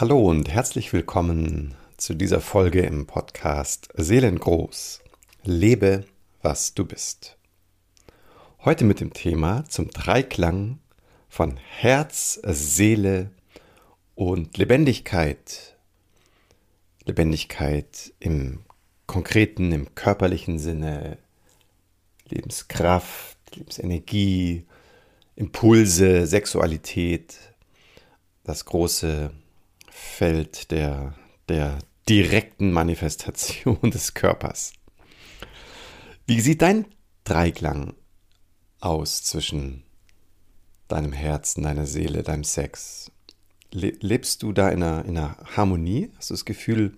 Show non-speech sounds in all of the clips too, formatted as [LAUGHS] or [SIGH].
Hallo und herzlich willkommen zu dieser Folge im Podcast Seelengroß. Lebe, was du bist. Heute mit dem Thema zum Dreiklang von Herz, Seele und Lebendigkeit. Lebendigkeit im konkreten, im körperlichen Sinne, Lebenskraft, Lebensenergie, Impulse, Sexualität, das große Feld der, der direkten Manifestation [LAUGHS] des Körpers. Wie sieht dein Dreiklang aus zwischen deinem Herzen, deiner Seele, deinem Sex? Lebst du da in einer, in einer Harmonie? Hast du das Gefühl,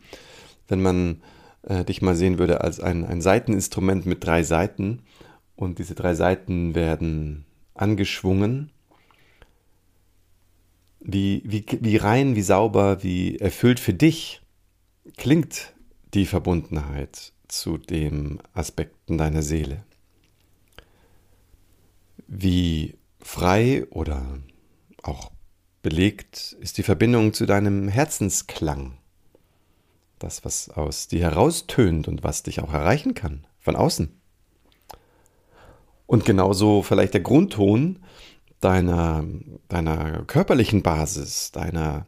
wenn man äh, dich mal sehen würde als ein, ein Seiteninstrument mit drei Seiten und diese drei Seiten werden angeschwungen, wie, wie, wie rein, wie sauber, wie erfüllt für dich klingt die Verbundenheit zu den Aspekten deiner Seele? Wie frei oder auch belegt ist die Verbindung zu deinem Herzensklang? Das, was aus dir heraustönt und was dich auch erreichen kann, von außen. Und genauso vielleicht der Grundton, deiner, deiner körperlichen Basis, deiner,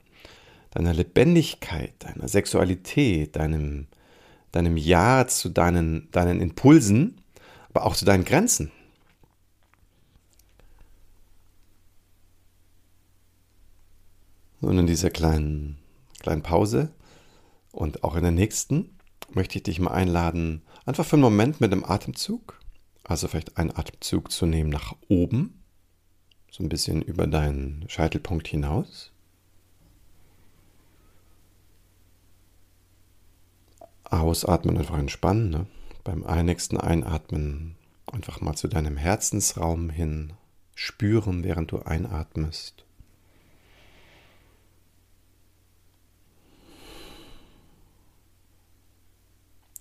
deiner Lebendigkeit, deiner Sexualität, deinem, deinem Ja zu deinen, deinen Impulsen, aber auch zu deinen Grenzen. Und in dieser kleinen, kleinen Pause und auch in der nächsten möchte ich dich mal einladen, einfach für einen Moment mit dem Atemzug, also vielleicht einen Atemzug zu nehmen nach oben so ein bisschen über deinen Scheitelpunkt hinaus. Ausatmen, einfach entspannen. Ne? Beim nächsten Einatmen einfach mal zu deinem Herzensraum hin spüren, während du einatmest.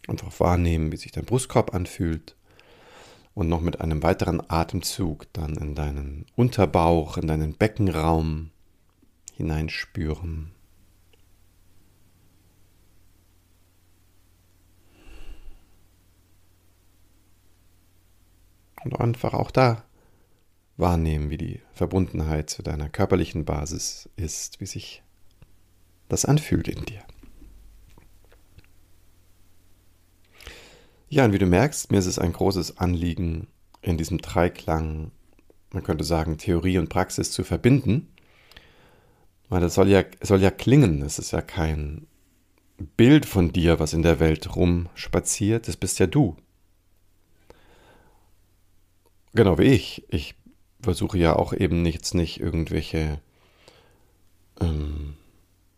Einfach wahrnehmen, wie sich dein Brustkorb anfühlt und noch mit einem weiteren Atemzug dann in deinen Unterbauch, in deinen Beckenraum hineinspüren. Und einfach auch da wahrnehmen, wie die Verbundenheit zu deiner körperlichen Basis ist, wie sich das anfühlt in dir. Ja, und wie du merkst, mir ist es ein großes Anliegen, in diesem Dreiklang, man könnte sagen, Theorie und Praxis zu verbinden. Weil das soll ja, soll ja klingen. Es ist ja kein Bild von dir, was in der Welt rumspaziert. Das bist ja du. Genau wie ich. Ich versuche ja auch eben nichts, nicht irgendwelche ähm,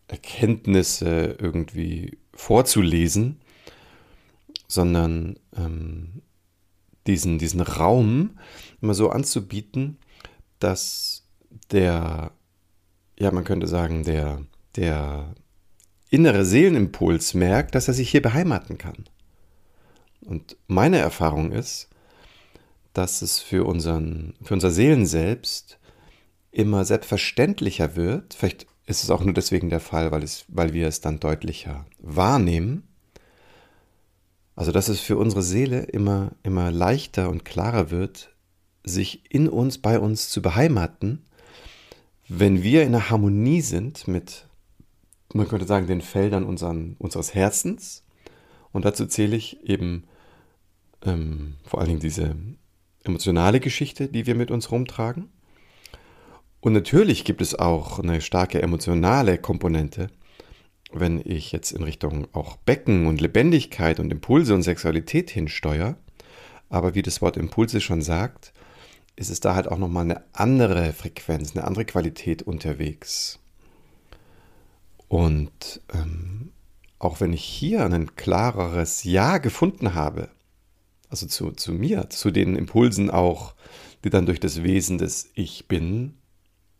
Erkenntnisse irgendwie vorzulesen, sondern ähm, diesen, diesen Raum immer so anzubieten, dass der, ja, man könnte sagen, der, der innere Seelenimpuls merkt, dass er sich hier beheimaten kann. Und meine Erfahrung ist, dass es für, unseren, für unser Seelenselbst immer selbstverständlicher wird. Vielleicht ist es auch nur deswegen der Fall, weil, es, weil wir es dann deutlicher wahrnehmen, also dass es für unsere Seele immer, immer leichter und klarer wird, sich in uns, bei uns zu beheimaten, wenn wir in einer Harmonie sind mit, man könnte sagen, den Feldern unseren, unseres Herzens. Und dazu zähle ich eben ähm, vor allen Dingen diese emotionale Geschichte, die wir mit uns rumtragen. Und natürlich gibt es auch eine starke emotionale Komponente, wenn ich jetzt in Richtung auch Becken und Lebendigkeit und Impulse und Sexualität hinsteuere, aber wie das Wort Impulse schon sagt, ist es da halt auch nochmal eine andere Frequenz, eine andere Qualität unterwegs. Und ähm, auch wenn ich hier ein klareres Ja gefunden habe, also zu, zu mir, zu den Impulsen auch, die dann durch das Wesen des Ich bin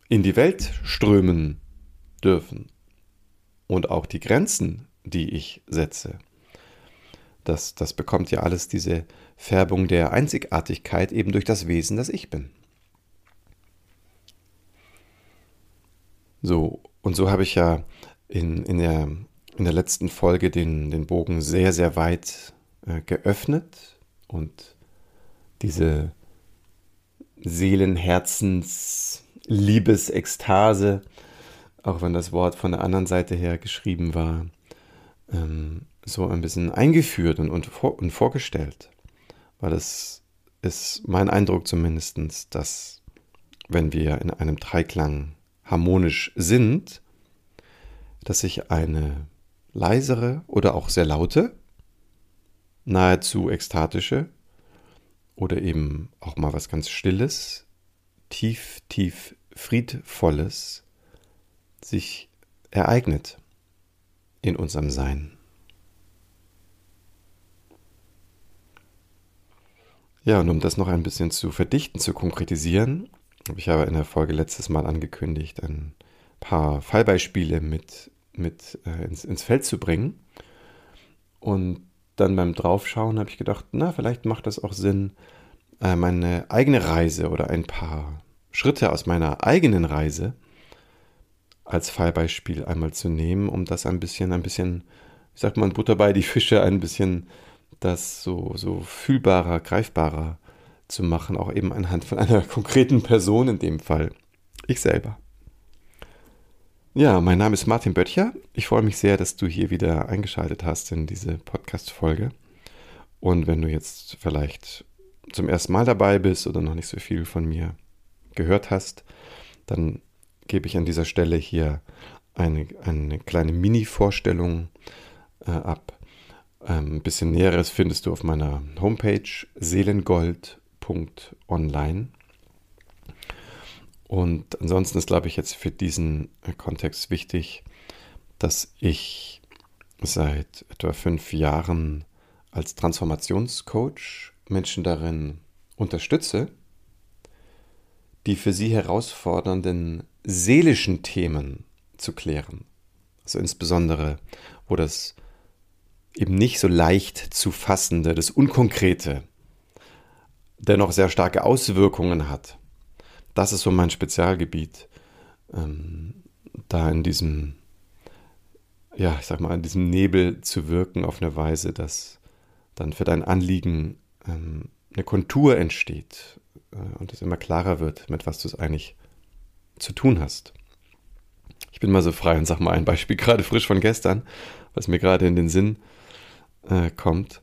in die Welt strömen dürfen, und auch die Grenzen, die ich setze. Das, das bekommt ja alles diese Färbung der Einzigartigkeit eben durch das Wesen, das ich bin. So, und so habe ich ja in, in, der, in der letzten Folge den, den Bogen sehr, sehr weit äh, geöffnet und diese Seelenherzens Liebesekstase, auch wenn das Wort von der anderen Seite her geschrieben war, ähm, so ein bisschen eingeführt und, und, vor, und vorgestellt. Weil das ist mein Eindruck zumindest, dass wenn wir in einem Dreiklang harmonisch sind, dass sich eine leisere oder auch sehr laute, nahezu ekstatische oder eben auch mal was ganz Stilles, tief, tief Friedvolles sich ereignet in unserem Sein. Ja, und um das noch ein bisschen zu verdichten, zu konkretisieren, habe ich aber in der Folge letztes Mal angekündigt, ein paar Fallbeispiele mit, mit äh, ins, ins Feld zu bringen. Und dann beim Draufschauen habe ich gedacht, na, vielleicht macht das auch Sinn, äh, meine eigene Reise oder ein paar Schritte aus meiner eigenen Reise als Fallbeispiel einmal zu nehmen, um das ein bisschen, ein bisschen, wie sagt man, Butter bei die Fische, ein bisschen das so, so fühlbarer, greifbarer zu machen, auch eben anhand von einer [LAUGHS] konkreten Person in dem Fall. Ich selber. Ja, mein Name ist Martin Böttcher. Ich freue mich sehr, dass du hier wieder eingeschaltet hast in diese Podcast-Folge. Und wenn du jetzt vielleicht zum ersten Mal dabei bist oder noch nicht so viel von mir gehört hast, dann gebe ich an dieser Stelle hier eine, eine kleine Mini-Vorstellung äh, ab ein ähm, bisschen Näheres findest du auf meiner Homepage seelengold.online. Und ansonsten ist, glaube ich, jetzt für diesen äh, Kontext wichtig, dass ich seit etwa fünf Jahren als Transformationscoach Menschen darin unterstütze, die für sie herausfordernden seelischen Themen zu klären. Also insbesondere, wo das eben nicht so leicht zu fassende, das Unkonkrete, dennoch sehr starke Auswirkungen hat. Das ist so mein Spezialgebiet. Ähm, da in diesem, ja, ich sag mal, in diesem Nebel zu wirken auf eine Weise, dass dann für dein Anliegen ähm, eine Kontur entsteht äh, und es immer klarer wird, mit was du es eigentlich zu tun hast. Ich bin mal so frei und sag mal ein Beispiel [LAUGHS] gerade frisch von gestern, was mir gerade in den Sinn äh, kommt.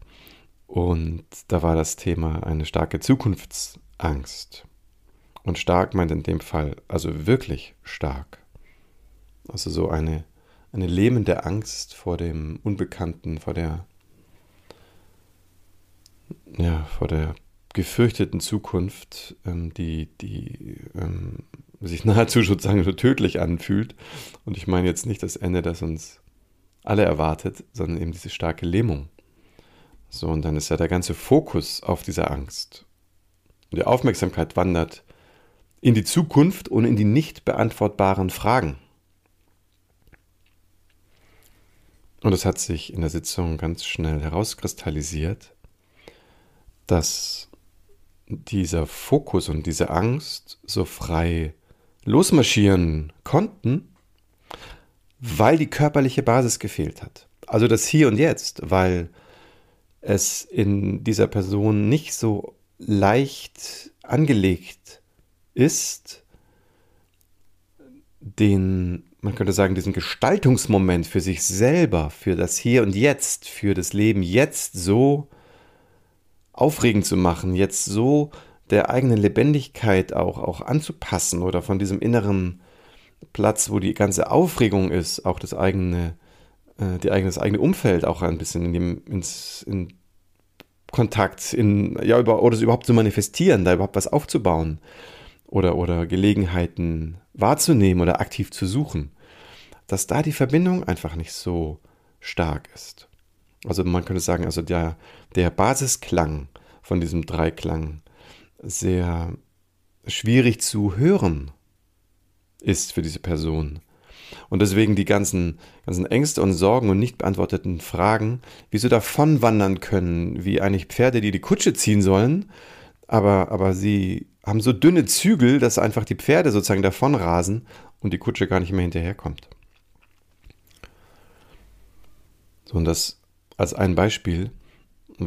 Und da war das Thema eine starke Zukunftsangst. Und stark meint in dem Fall, also wirklich stark. Also so eine, eine lähmende Angst vor dem Unbekannten, vor der, ja, vor der gefürchteten Zukunft, ähm, die, die ähm, sich nahezu sozusagen so tödlich anfühlt. Und ich meine jetzt nicht das Ende, das uns alle erwartet, sondern eben diese starke Lähmung. So, und dann ist ja der ganze Fokus auf dieser Angst. Und die Aufmerksamkeit wandert in die Zukunft und in die nicht beantwortbaren Fragen. Und es hat sich in der Sitzung ganz schnell herauskristallisiert, dass dieser Fokus und diese Angst so frei losmarschieren konnten, weil die körperliche Basis gefehlt hat. Also das Hier und Jetzt, weil es in dieser Person nicht so leicht angelegt ist, den, man könnte sagen, diesen Gestaltungsmoment für sich selber, für das Hier und Jetzt, für das Leben jetzt so aufregend zu machen, jetzt so der eigenen Lebendigkeit auch, auch anzupassen oder von diesem inneren Platz, wo die ganze Aufregung ist, auch das eigene, äh, die eigene, das eigene Umfeld auch ein bisschen in dem, ins, in Kontakt, in, ja, über, oder es überhaupt zu manifestieren, da überhaupt was aufzubauen oder, oder Gelegenheiten wahrzunehmen oder aktiv zu suchen, dass da die Verbindung einfach nicht so stark ist. Also man könnte sagen, also der, der Basisklang von diesem Dreiklang sehr schwierig zu hören ist für diese Person. Und deswegen die ganzen, ganzen Ängste und Sorgen und nicht beantworteten Fragen, wie sie davon wandern können, wie eigentlich Pferde, die die Kutsche ziehen sollen, aber, aber sie haben so dünne Zügel, dass einfach die Pferde sozusagen davon rasen und die Kutsche gar nicht mehr hinterherkommt. So, und das als ein Beispiel,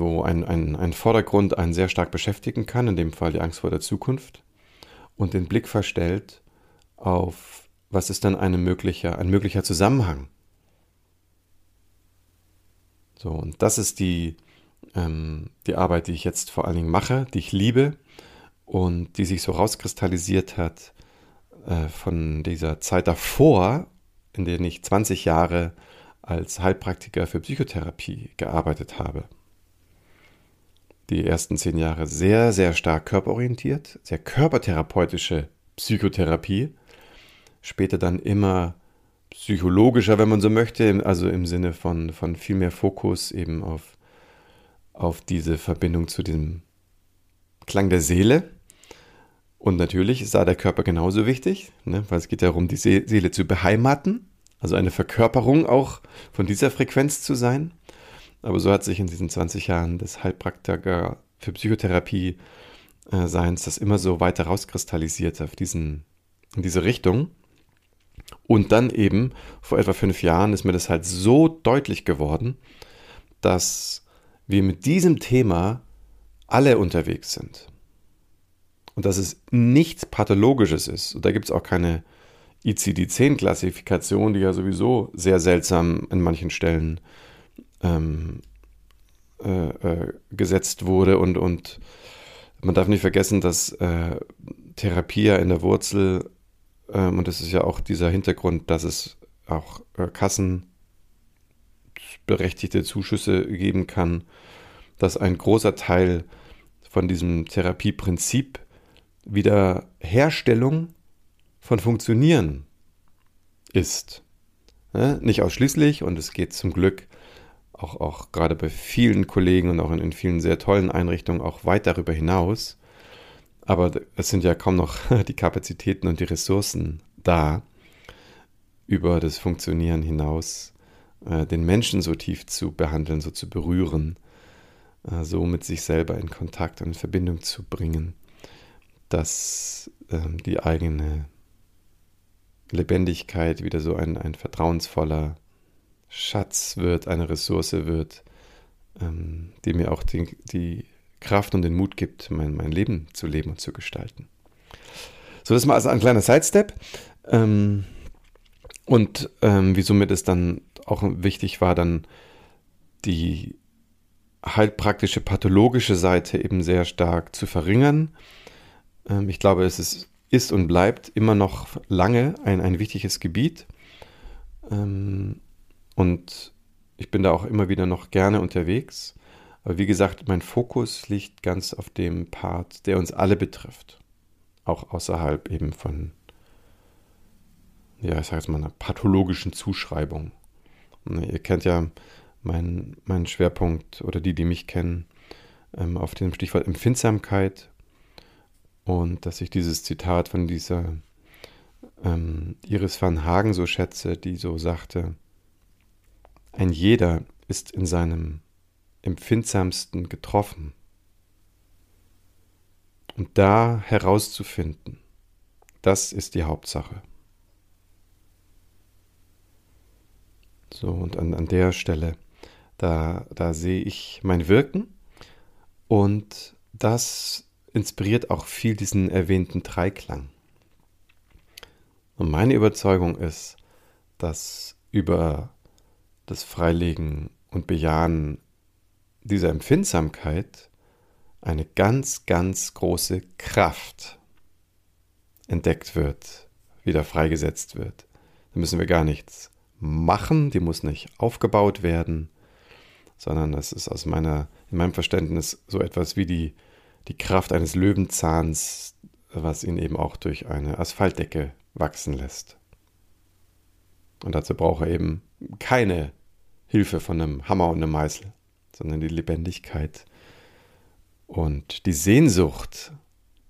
wo ein, ein, ein Vordergrund einen sehr stark beschäftigen kann, in dem Fall die Angst vor der Zukunft, und den Blick verstellt auf, was ist dann eine möglicher, ein möglicher Zusammenhang. So, und das ist die, ähm, die Arbeit, die ich jetzt vor allen Dingen mache, die ich liebe und die sich so rauskristallisiert hat äh, von dieser Zeit davor, in der ich 20 Jahre als Heilpraktiker für Psychotherapie gearbeitet habe. Die ersten zehn Jahre sehr, sehr stark körperorientiert, sehr körpertherapeutische Psychotherapie. Später dann immer psychologischer, wenn man so möchte, also im Sinne von, von viel mehr Fokus eben auf, auf diese Verbindung zu dem Klang der Seele. Und natürlich ist da der Körper genauso wichtig, ne, weil es geht darum, die Seele zu beheimaten, also eine Verkörperung auch von dieser Frequenz zu sein. Aber so hat sich in diesen 20 Jahren des Heilpraktiker für Psychotherapie äh, Seins das immer so weiter rauskristallisiert auf diesen, in diese Richtung. Und dann eben vor etwa fünf Jahren ist mir das halt so deutlich geworden, dass wir mit diesem Thema alle unterwegs sind. Und dass es nichts Pathologisches ist. Und da gibt es auch keine ICD-10-Klassifikation, die ja sowieso sehr seltsam an manchen Stellen ähm, äh, äh, gesetzt wurde. Und, und man darf nicht vergessen, dass äh, Therapie ja in der Wurzel, ähm, und das ist ja auch dieser Hintergrund, dass es auch äh, kassenberechtigte Zuschüsse geben kann, dass ein großer Teil von diesem Therapieprinzip Wiederherstellung von Funktionieren ist. Ja, nicht ausschließlich und es geht zum Glück auch, auch gerade bei vielen Kollegen und auch in, in vielen sehr tollen Einrichtungen auch weit darüber hinaus. Aber es sind ja kaum noch [LAUGHS] die Kapazitäten und die Ressourcen da, über das Funktionieren hinaus äh, den Menschen so tief zu behandeln, so zu berühren, äh, so mit sich selber in Kontakt und in Verbindung zu bringen dass ähm, die eigene Lebendigkeit wieder so ein, ein vertrauensvoller Schatz wird, eine Ressource wird, ähm, die mir auch die, die Kraft und den Mut gibt, mein, mein Leben zu leben und zu gestalten. So, das mal also ein kleiner Sidestep. Ähm, und ähm, wieso mir das dann auch wichtig war, dann die heilpraktische pathologische Seite eben sehr stark zu verringern ähm, ich glaube, es ist, ist, und bleibt immer noch lange ein, ein wichtiges Gebiet. Ähm, und ich bin da auch immer wieder noch gerne unterwegs. Aber wie gesagt, mein Fokus liegt ganz auf dem Part, der uns alle betrifft. Auch außerhalb eben von, ja, ich sage jetzt mal, einer pathologischen Zuschreibung. Ihr kennt ja meinen mein Schwerpunkt oder die, die mich kennen, ähm, auf dem Stichwort Empfindsamkeit und dass ich dieses Zitat von dieser ähm, Iris van Hagen so schätze, die so sagte, ein jeder ist in seinem empfindsamsten getroffen. Und da herauszufinden, das ist die Hauptsache. So, und an, an der Stelle, da, da sehe ich mein Wirken und das inspiriert auch viel diesen erwähnten Dreiklang. Und meine Überzeugung ist, dass über das Freilegen und Bejahen dieser Empfindsamkeit eine ganz, ganz große Kraft entdeckt wird, wieder freigesetzt wird. Da müssen wir gar nichts machen, die muss nicht aufgebaut werden, sondern das ist aus meiner, in meinem Verständnis so etwas wie die die Kraft eines Löwenzahns, was ihn eben auch durch eine Asphaltdecke wachsen lässt. Und dazu braucht er eben keine Hilfe von einem Hammer und einem Meißel, sondern die Lebendigkeit und die Sehnsucht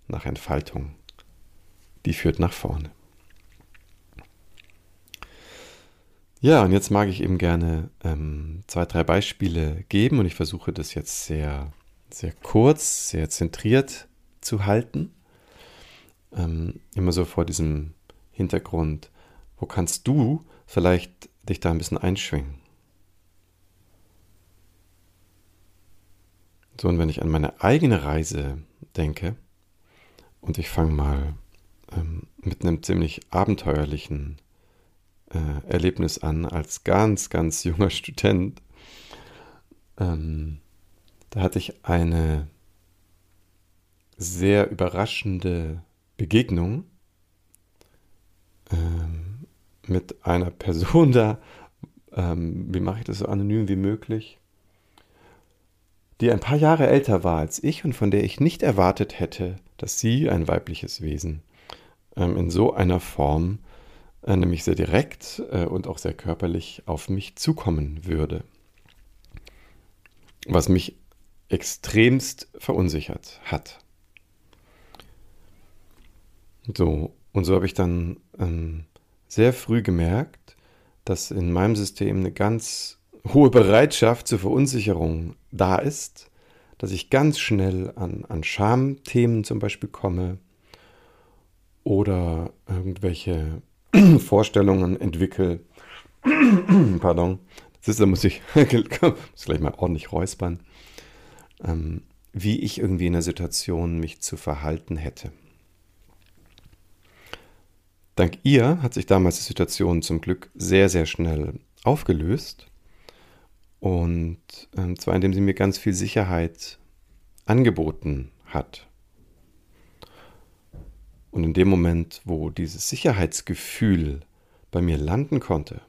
nach Entfaltung, die führt nach vorne. Ja, und jetzt mag ich eben gerne ähm, zwei, drei Beispiele geben und ich versuche das jetzt sehr sehr kurz, sehr zentriert zu halten. Ähm, immer so vor diesem Hintergrund, wo kannst du vielleicht dich da ein bisschen einschwingen. So, und wenn ich an meine eigene Reise denke, und ich fange mal ähm, mit einem ziemlich abenteuerlichen äh, Erlebnis an, als ganz, ganz junger Student, ähm, da hatte ich eine sehr überraschende Begegnung. Ähm, mit einer Person da, ähm, wie mache ich das so anonym wie möglich, die ein paar Jahre älter war als ich und von der ich nicht erwartet hätte, dass sie, ein weibliches Wesen, ähm, in so einer Form, äh, nämlich sehr direkt äh, und auch sehr körperlich, auf mich zukommen würde. Was mich extremst verunsichert hat. So, und so habe ich dann ähm, sehr früh gemerkt, dass in meinem System eine ganz hohe Bereitschaft zur Verunsicherung da ist, dass ich ganz schnell an, an Schamthemen zum Beispiel komme oder irgendwelche [CLEARS THROAT] Vorstellungen entwickle. [CLEARS THROAT] Pardon. Das ist, da muss ich [LAUGHS] muss gleich mal ordentlich räuspern, ähm, wie ich irgendwie in der Situation mich zu verhalten hätte. Dank ihr hat sich damals die Situation zum Glück sehr, sehr schnell aufgelöst. Und äh, zwar indem sie mir ganz viel Sicherheit angeboten hat. Und in dem Moment, wo dieses Sicherheitsgefühl bei mir landen konnte,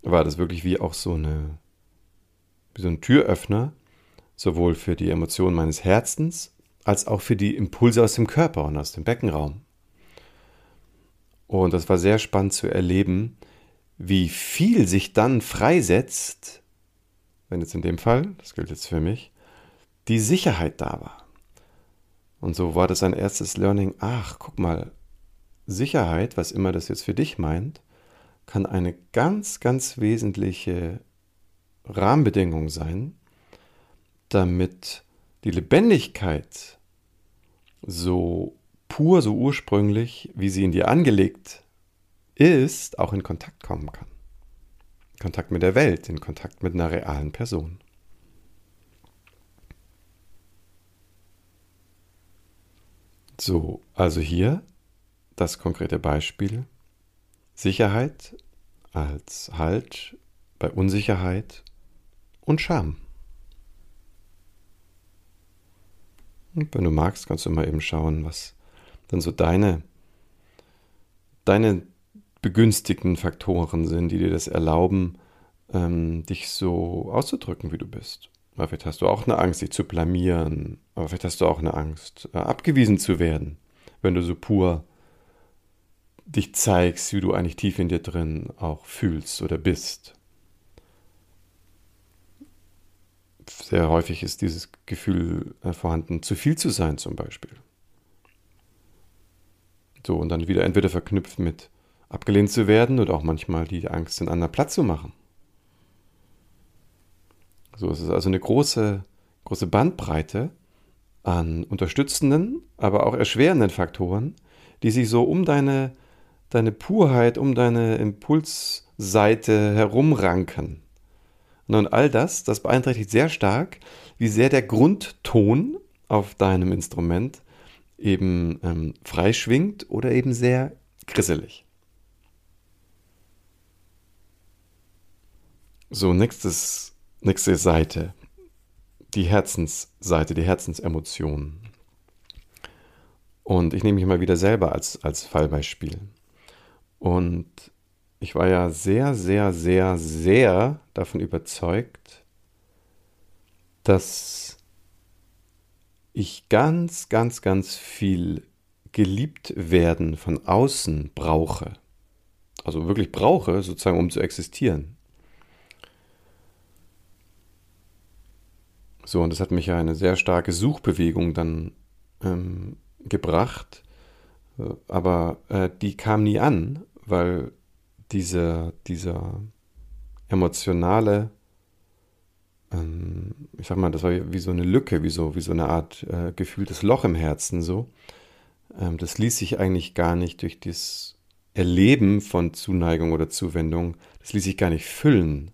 war das wirklich wie auch so eine, wie so ein Türöffner, sowohl für die Emotionen meines Herzens als auch für die Impulse aus dem Körper und aus dem Beckenraum. Und das war sehr spannend zu erleben, wie viel sich dann freisetzt, wenn jetzt in dem Fall, das gilt jetzt für mich, die Sicherheit da war. Und so war das ein erstes Learning, ach, guck mal, Sicherheit, was immer das jetzt für dich meint, kann eine ganz, ganz wesentliche Rahmenbedingung sein, damit die Lebendigkeit so pur, so ursprünglich, wie sie in dir angelegt ist, auch in Kontakt kommen kann. Kontakt mit der Welt, in Kontakt mit einer realen Person. So, also hier das konkrete Beispiel. Sicherheit als Halt bei Unsicherheit und Scham. Und wenn du magst, kannst du mal eben schauen, was dann so deine, deine begünstigten Faktoren sind, die dir das erlauben, ähm, dich so auszudrücken, wie du bist. Aber vielleicht hast du auch eine Angst, dich zu blamieren. Aber vielleicht hast du auch eine Angst, äh, abgewiesen zu werden, wenn du so pur dich zeigst, wie du eigentlich tief in dir drin auch fühlst oder bist. Sehr häufig ist dieses Gefühl äh, vorhanden, zu viel zu sein zum Beispiel. So, und dann wieder entweder verknüpft mit abgelehnt zu werden oder auch manchmal die Angst, den anderen Platz zu machen. So, es ist also eine große, große Bandbreite an unterstützenden, aber auch erschwerenden Faktoren, die sich so um deine, deine Purheit, um deine Impulsseite herumranken. Und all das, das beeinträchtigt sehr stark, wie sehr der Grundton auf deinem Instrument eben ähm, freischwingt oder eben sehr grisselig. So, nächstes, nächste Seite. Die Herzensseite, die Herzensemotionen. Und ich nehme mich mal wieder selber als, als Fallbeispiel. Und ich war ja sehr, sehr, sehr, sehr davon überzeugt, dass ich ganz, ganz, ganz viel geliebt werden von außen brauche. Also wirklich brauche, sozusagen, um zu existieren. So, und das hat mich ja eine sehr starke Suchbewegung dann ähm, gebracht. Aber äh, die kam nie an, weil diese, dieser emotionale ähm, ich sag mal, das war wie so eine Lücke, wie so, wie so eine Art äh, gefühltes Loch im Herzen so. Ähm, das ließ sich eigentlich gar nicht durch das Erleben von Zuneigung oder Zuwendung, das ließ sich gar nicht füllen.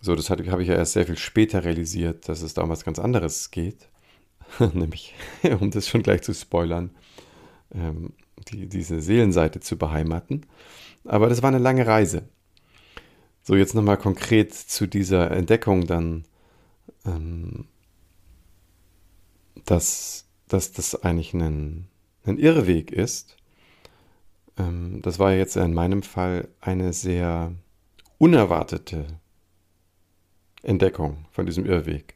So, das habe ich ja erst sehr viel später realisiert, dass es da um was ganz anderes geht. [LAUGHS] Nämlich, [LAUGHS] um das schon gleich zu spoilern, ähm, die, diese Seelenseite zu beheimaten. Aber das war eine lange Reise. So, jetzt nochmal konkret zu dieser Entdeckung dann, ähm, dass, dass das eigentlich ein, ein Irrweg ist. Ähm, das war jetzt in meinem Fall eine sehr unerwartete Entdeckung von diesem Irrweg.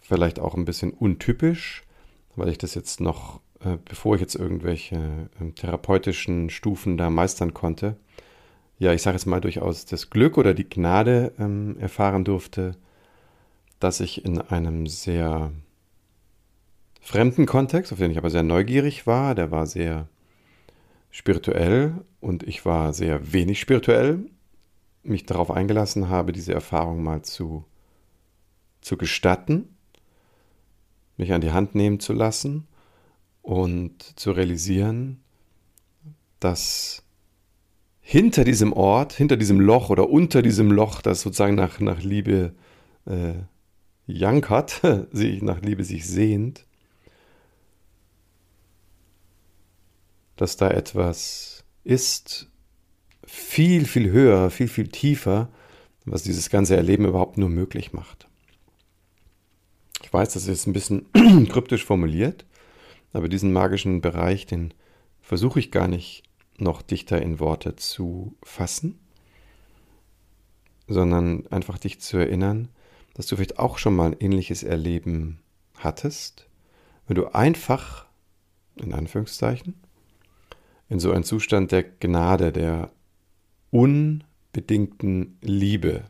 Vielleicht auch ein bisschen untypisch, weil ich das jetzt noch, äh, bevor ich jetzt irgendwelche äh, therapeutischen Stufen da meistern konnte, ja, ich sage jetzt mal durchaus das Glück oder die Gnade ähm, erfahren durfte, dass ich in einem sehr fremden Kontext, auf den ich aber sehr neugierig war, der war sehr spirituell und ich war sehr wenig spirituell, mich darauf eingelassen habe, diese Erfahrung mal zu, zu gestatten, mich an die Hand nehmen zu lassen und zu realisieren, dass hinter diesem Ort, hinter diesem Loch oder unter diesem Loch, das sozusagen nach, nach Liebe äh, jankert, [LAUGHS] sich nach Liebe sich sehnt, dass da etwas ist, viel, viel höher, viel, viel tiefer, was dieses ganze Erleben überhaupt nur möglich macht. Ich weiß, das ist ein bisschen [CLEARS THROAT] kryptisch formuliert, aber diesen magischen Bereich, den versuche ich gar nicht noch dichter in Worte zu fassen, sondern einfach dich zu erinnern, dass du vielleicht auch schon mal ein ähnliches Erleben hattest, wenn du einfach, in Anführungszeichen, in so einen Zustand der Gnade, der unbedingten Liebe,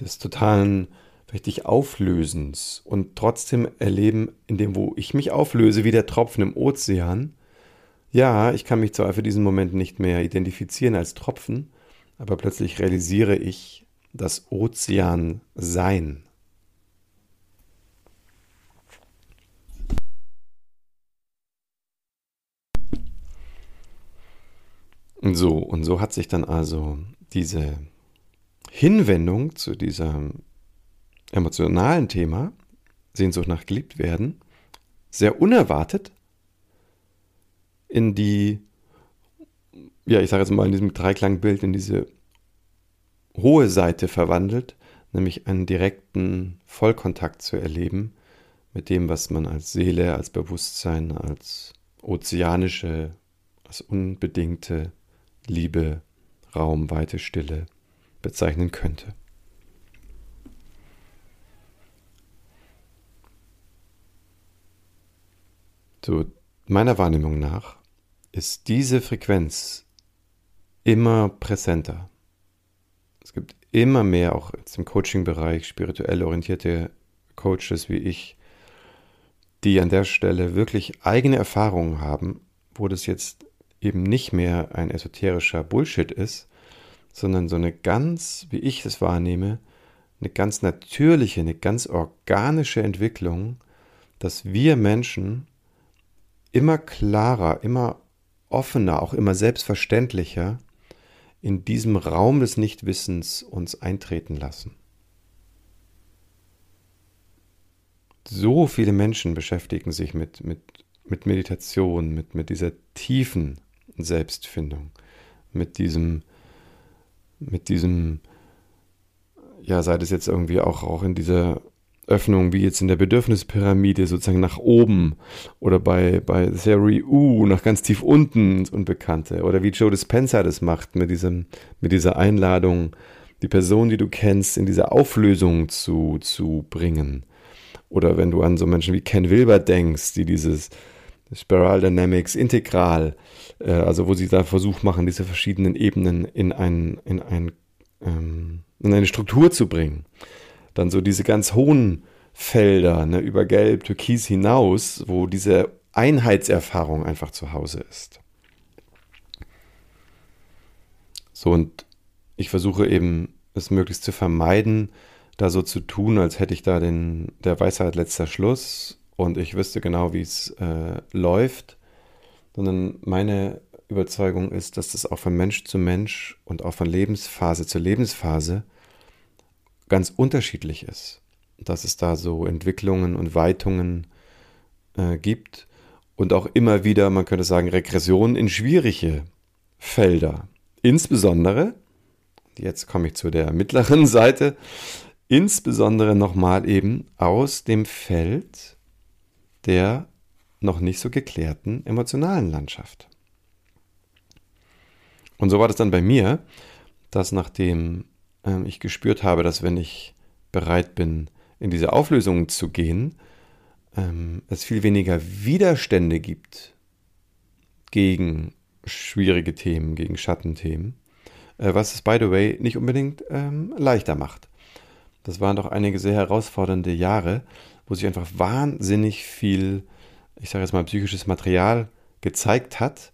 des totalen, vielleicht dich Auflösens und trotzdem erleben, in dem, wo ich mich auflöse, wie der Tropfen im Ozean. Ja, ich kann mich zwar für diesen Moment nicht mehr identifizieren als Tropfen, aber plötzlich realisiere ich das Ozean-Sein. So, und so hat sich dann also diese Hinwendung zu diesem emotionalen Thema, Sehnsucht nach geliebt werden, sehr unerwartet in die, ja, ich sage jetzt mal in diesem Dreiklangbild, in diese hohe Seite verwandelt, nämlich einen direkten Vollkontakt zu erleben mit dem, was man als Seele, als Bewusstsein, als ozeanische, als unbedingte Liebe, Raum, Weite, Stille bezeichnen könnte. So, meiner Wahrnehmung nach ist diese Frequenz immer präsenter. Es gibt immer mehr, auch jetzt im Coaching-Bereich, spirituell orientierte Coaches wie ich, die an der Stelle wirklich eigene Erfahrungen haben, wo das jetzt eben nicht mehr ein esoterischer Bullshit ist, sondern so eine ganz, wie ich es wahrnehme, eine ganz natürliche, eine ganz organische Entwicklung, dass wir Menschen immer klarer, immer offener, auch immer selbstverständlicher in diesem Raum des Nichtwissens uns eintreten lassen. So viele Menschen beschäftigen sich mit, mit, mit Meditation, mit, mit dieser tiefen Selbstfindung, mit diesem, mit diesem, ja, sei das jetzt irgendwie auch, auch in dieser Öffnung, wie jetzt in der Bedürfnispyramide sozusagen nach oben oder bei, bei Theory U nach ganz tief unten ins Unbekannte oder wie Joe Dispenza das macht mit, diesem, mit dieser Einladung, die Person, die du kennst, in diese Auflösung zu, zu bringen. Oder wenn du an so Menschen wie Ken Wilber denkst, die dieses Spiral Dynamics integral, äh, also wo sie da Versuch machen, diese verschiedenen Ebenen in, ein, in, ein, ähm, in eine Struktur zu bringen. Dann so diese ganz hohen Felder ne, über Gelb, Türkis hinaus, wo diese Einheitserfahrung einfach zu Hause ist. So, und ich versuche eben, es möglichst zu vermeiden, da so zu tun, als hätte ich da den, der Weisheit letzter Schluss und ich wüsste genau, wie es äh, läuft, sondern meine Überzeugung ist, dass das auch von Mensch zu Mensch und auch von Lebensphase zu Lebensphase ganz unterschiedlich ist. Dass es da so Entwicklungen und Weitungen äh, gibt und auch immer wieder, man könnte sagen, Regressionen in schwierige Felder. Insbesondere, jetzt komme ich zu der mittleren [LAUGHS] Seite, insbesondere nochmal eben aus dem Feld der noch nicht so geklärten emotionalen Landschaft. Und so war das dann bei mir, dass nachdem ähm, ich gespürt habe, dass wenn ich bereit bin, in diese Auflösung zu gehen, ähm, es viel weniger Widerstände gibt gegen schwierige Themen, gegen Schattenthemen, äh, was es, by the way, nicht unbedingt ähm, leichter macht. Das waren doch einige sehr herausfordernde Jahre, wo sich einfach wahnsinnig viel, ich sage jetzt mal, psychisches Material gezeigt hat.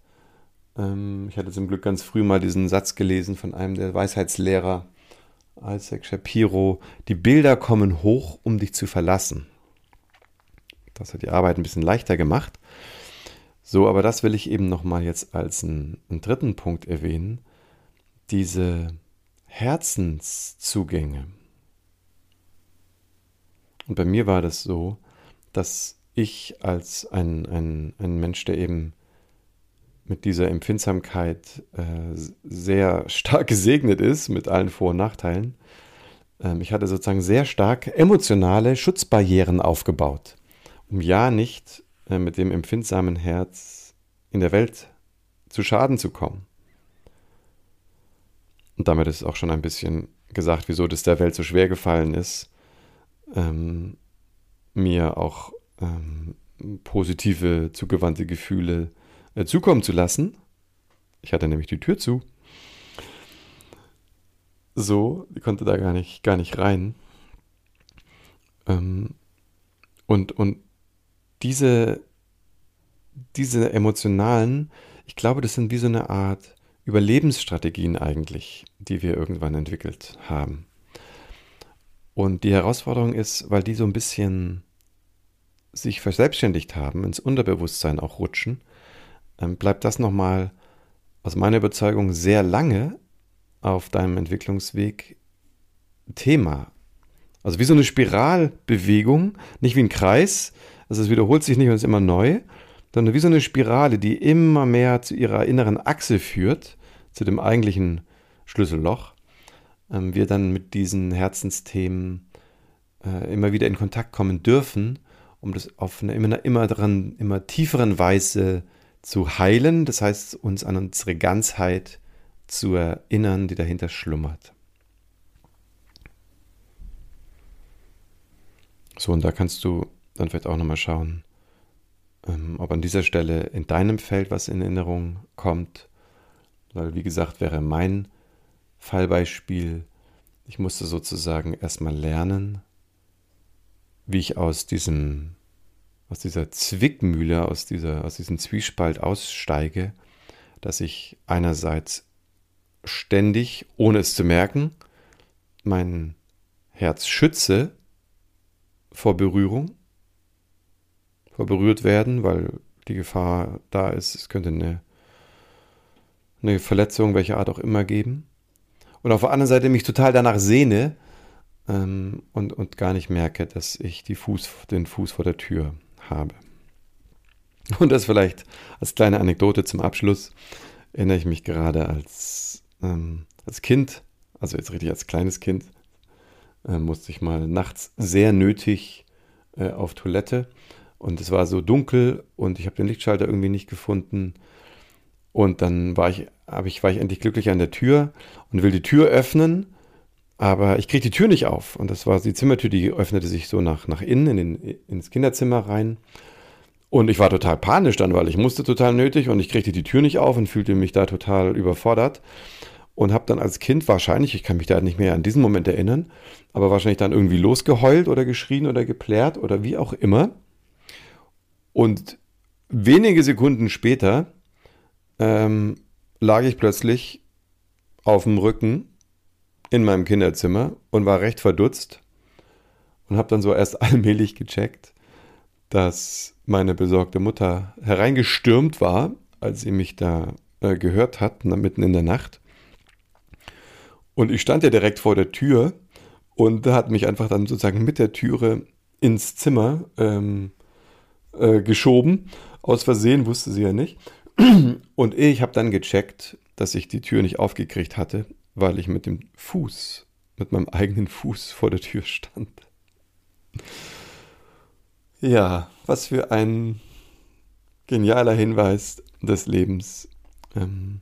Ähm, ich hatte zum Glück ganz früh mal diesen Satz gelesen von einem der Weisheitslehrer, Isaac Shapiro, die Bilder kommen hoch, um dich zu verlassen. Das hat die Arbeit ein bisschen leichter gemacht. So, aber das will ich eben nochmal jetzt als einen, einen dritten Punkt erwähnen. Diese Herzenszugänge. Und bei mir war das so, dass ich als ein, ein, ein Mensch, der eben mit dieser Empfindsamkeit äh, sehr stark [LAUGHS] gesegnet ist, mit allen Vor- und Nachteilen. Ähm, ich hatte sozusagen sehr stark emotionale Schutzbarrieren aufgebaut, um ja nicht äh, mit dem empfindsamen Herz in der Welt zu Schaden zu kommen. Und damit ist auch schon ein bisschen gesagt, wieso das der Welt so schwer gefallen ist, ähm, mir auch ähm, positive, zugewandte Gefühle zu zukommen zu lassen. Ich hatte nämlich die Tür zu. So, die konnte da gar nicht, gar nicht rein. Ähm, und, und diese, diese emotionalen, ich glaube, das sind wie so eine Art Überlebensstrategien eigentlich, die wir irgendwann entwickelt haben. Und die Herausforderung ist, weil die so ein bisschen sich verselbstständigt haben, ins Unterbewusstsein auch rutschen, bleibt das nochmal aus meiner Überzeugung sehr lange auf deinem Entwicklungsweg Thema. Also wie so eine Spiralbewegung, nicht wie ein Kreis, also es wiederholt sich nicht und ist immer neu, sondern wie so eine Spirale, die immer mehr zu ihrer inneren Achse führt, zu dem eigentlichen Schlüsselloch. Ähm, wir dann mit diesen Herzensthemen äh, immer wieder in Kontakt kommen dürfen, um das auf eine immer, immer, dran, immer tieferen Weise zu heilen, das heißt uns an unsere Ganzheit zu erinnern, die dahinter schlummert. So, und da kannst du dann vielleicht auch nochmal schauen, ähm, ob an dieser Stelle in deinem Feld was in Erinnerung kommt. Weil, wie gesagt, wäre mein Fallbeispiel, ich musste sozusagen erstmal lernen, wie ich aus diesem aus dieser Zwickmühle, aus, dieser, aus diesem Zwiespalt aussteige, dass ich einerseits ständig, ohne es zu merken, mein Herz schütze vor Berührung, vor berührt werden, weil die Gefahr da ist, es könnte eine, eine Verletzung, welcher Art auch immer geben. Und auf der anderen Seite mich total danach sehne ähm, und, und gar nicht merke, dass ich die Fuß, den Fuß vor der Tür habe. Und das vielleicht als kleine Anekdote zum Abschluss. Erinnere ich mich gerade als, ähm, als Kind, also jetzt richtig als kleines Kind, äh, musste ich mal nachts sehr nötig äh, auf Toilette. Und es war so dunkel und ich habe den Lichtschalter irgendwie nicht gefunden. Und dann war ich, ich, war ich endlich glücklich an der Tür und will die Tür öffnen aber ich kriege die Tür nicht auf. Und das war die Zimmertür, die öffnete sich so nach, nach innen, in den, ins Kinderzimmer rein. Und ich war total panisch dann, weil ich musste total nötig und ich kriegte die Tür nicht auf und fühlte mich da total überfordert. Und habe dann als Kind wahrscheinlich, ich kann mich da nicht mehr an diesen Moment erinnern, aber wahrscheinlich dann irgendwie losgeheult oder geschrien oder geplärt oder wie auch immer. Und wenige Sekunden später ähm, lag ich plötzlich auf dem Rücken in meinem Kinderzimmer und war recht verdutzt und habe dann so erst [LAUGHS] allmählich gecheckt, dass meine besorgte Mutter hereingestürmt war, als sie mich da äh, gehört hat, mitten in der Nacht. Und ich stand ja direkt vor der Tür und hat mich einfach dann sozusagen mit der Türe ins Zimmer ähm, äh, geschoben. Aus Versehen wusste sie ja nicht. [CLEARS THROAT] Und ich habe dann gecheckt, dass ich die Tür nicht aufgekriegt hatte, weil ich mit dem Fuß, mit meinem eigenen Fuß vor der Tür stand. Ja, was für ein genialer Hinweis des Lebens, ähm,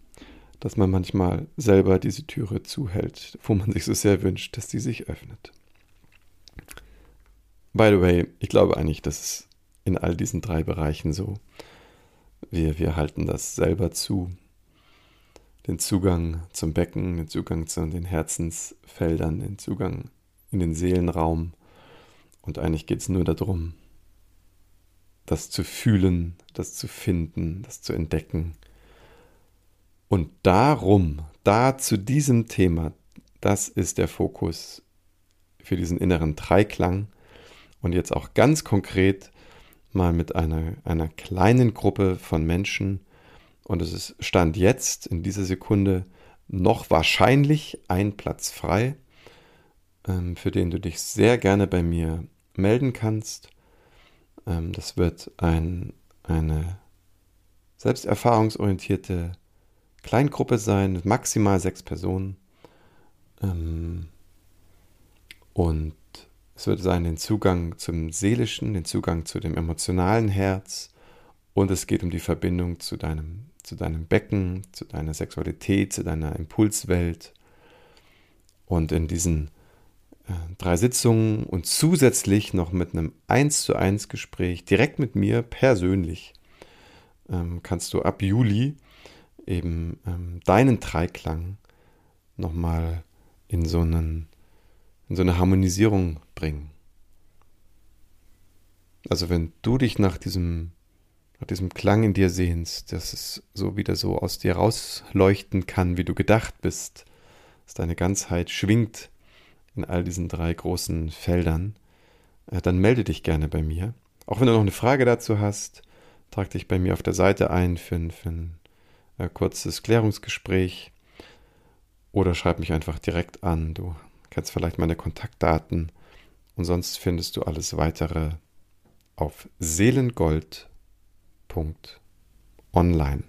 dass man manchmal selber diese Türe zuhält, wo man sich so sehr wünscht, dass die sich öffnet. By the way, ich glaube eigentlich, dass es in all diesen drei Bereichen so. Wir, wir halten das selber zu. Den Zugang zum Becken, den Zugang zu den Herzensfeldern, den Zugang in den Seelenraum. Und eigentlich geht es nur darum, das zu fühlen, das zu finden, das zu entdecken. Und darum, da zu diesem Thema, das ist der Fokus für diesen inneren Dreiklang. Und jetzt auch ganz konkret mal mit einer, einer kleinen Gruppe von Menschen. Und es ist Stand jetzt in dieser Sekunde noch wahrscheinlich ein Platz frei, ähm, für den du dich sehr gerne bei mir melden kannst. Ähm, das wird ein, eine selbsterfahrungsorientierte Kleingruppe sein, maximal sechs Personen. Ähm, und es wird sein den Zugang zum Seelischen, den Zugang zu dem emotionalen Herz. Und es geht um die Verbindung zu deinem, zu deinem Becken, zu deiner Sexualität, zu deiner Impulswelt. Und in diesen äh, drei Sitzungen und zusätzlich noch mit einem 1 zu 1 Gespräch direkt mit mir persönlich ähm, kannst du ab Juli eben ähm, deinen Dreiklang nochmal in so, einen, in so eine Harmonisierung bringen. Also wenn du dich nach diesem, nach diesem Klang in dir sehnst, dass es so wieder so aus dir rausleuchten kann, wie du gedacht bist, dass deine Ganzheit schwingt, in all diesen drei großen Feldern, äh, dann melde dich gerne bei mir. Auch wenn du noch eine Frage dazu hast, trag dich bei mir auf der Seite ein für ein, für ein äh, kurzes Klärungsgespräch oder schreib mich einfach direkt an. Du kennst vielleicht meine Kontaktdaten und sonst findest du alles weitere auf seelengold.online.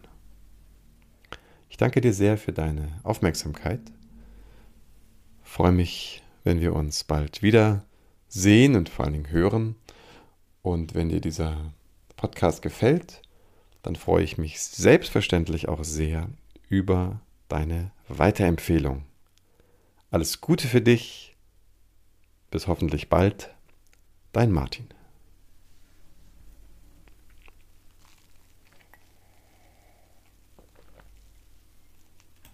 Ich danke dir sehr für deine Aufmerksamkeit. Freue mich wenn wir uns bald wieder sehen und vor allen Dingen hören. Und wenn dir dieser Podcast gefällt, dann freue ich mich selbstverständlich auch sehr über deine Weiterempfehlung. Alles Gute für dich. Bis hoffentlich bald. Dein Martin.